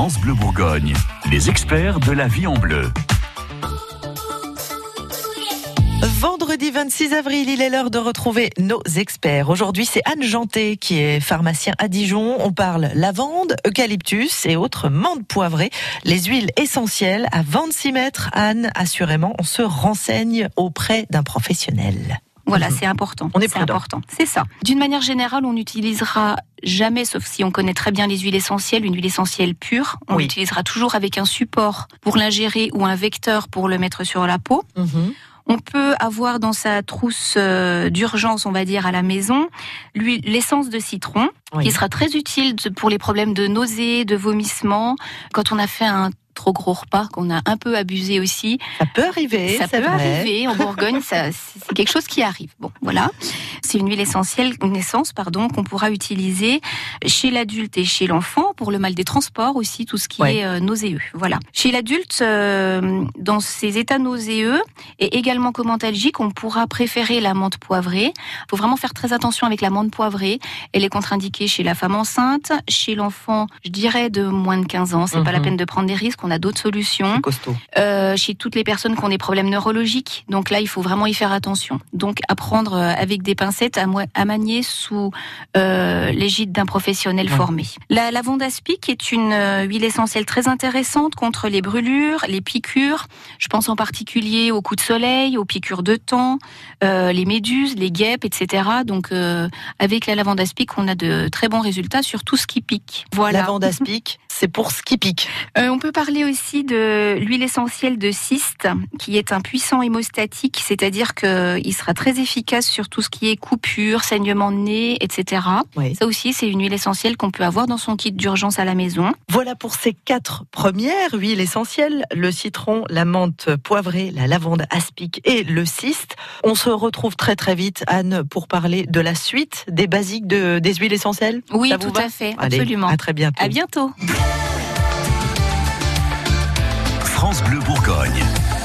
France Bleu Bourgogne, les experts de la vie en bleu. Vendredi 26 avril, il est l'heure de retrouver nos experts. Aujourd'hui, c'est Anne Janté qui est pharmacien à Dijon. On parle lavande, eucalyptus et autres menthes poivrées, les huiles essentielles à 26 mètres. Anne, assurément, on se renseigne auprès d'un professionnel. Voilà, c'est important. On est c'est prudent. important. C'est ça. D'une manière générale, on n'utilisera jamais, sauf si on connaît très bien les huiles essentielles, une huile essentielle pure. On Oui. l'utilisera toujours avec un support pour l'ingérer ou un vecteur pour le mettre sur la peau. Mhm. On peut avoir dans sa trousse euh, d'urgence, on va dire, à la maison, l'essence de citron, Oui. qui sera très utile pour les problèmes de nausées, de vomissements, quand on a fait un trop gros repas, qu'on a un peu abusé aussi. Ça peut arriver. Ça peut vrai. arriver en Bourgogne, ça, c'est quelque chose qui arrive. Bon, voilà. C'est une huile essentielle, une essence, pardon, qu'on pourra utiliser chez l'adulte et chez l'enfant pour le mal des transports aussi, tout ce qui Ouais. est euh, nauséeux. Voilà. Chez l'adulte, euh, dans ces états nauséeux et également commentalgiques, on pourra préférer la menthe poivrée. Il faut vraiment faire très attention avec la menthe poivrée. Elle est contre-indiquée chez la femme enceinte, chez l'enfant, je dirais de moins de 15 ans. C'est pas la Mhm. peine de prendre des risques. On a d'autres solutions costaud. euh, chez toutes les personnes qui ont des problèmes neurologiques. Donc là, il faut vraiment y faire attention. Donc apprendre euh, avec des pincettes à, manier sous l'égide d'un professionnel Ouais. formé. La lavande aspic est une euh, huile essentielle très intéressante contre les brûlures, les piqûres. Je pense en particulier aux coups de soleil, aux piqûres de temps, euh, les méduses, les guêpes, etc. Donc euh, avec la lavande aspic, on a de très bons résultats sur tout ce qui pique. Voilà. Lavande c'est pour ce qui pique. Euh, on peut parler aussi de l'huile essentielle de cyste, qui est un puissant hémostatique, c'est-à-dire qu'il sera très efficace sur tout ce qui est coupure, saignement de nez, etc. Oui. Ça aussi, c'est une huile essentielle qu'on peut avoir dans son kit d'urgence à la maison. Voilà pour ces quatre premières huiles essentielles, le citron, la menthe poivrée, la lavande aspic et le cyste. On se retrouve très très vite, Anne, pour parler de la suite des basiques de, des huiles essentielles. Oui, tout à fait, Allez, absolument. à très bientôt. À bientôt. France Bleu Bourgogne.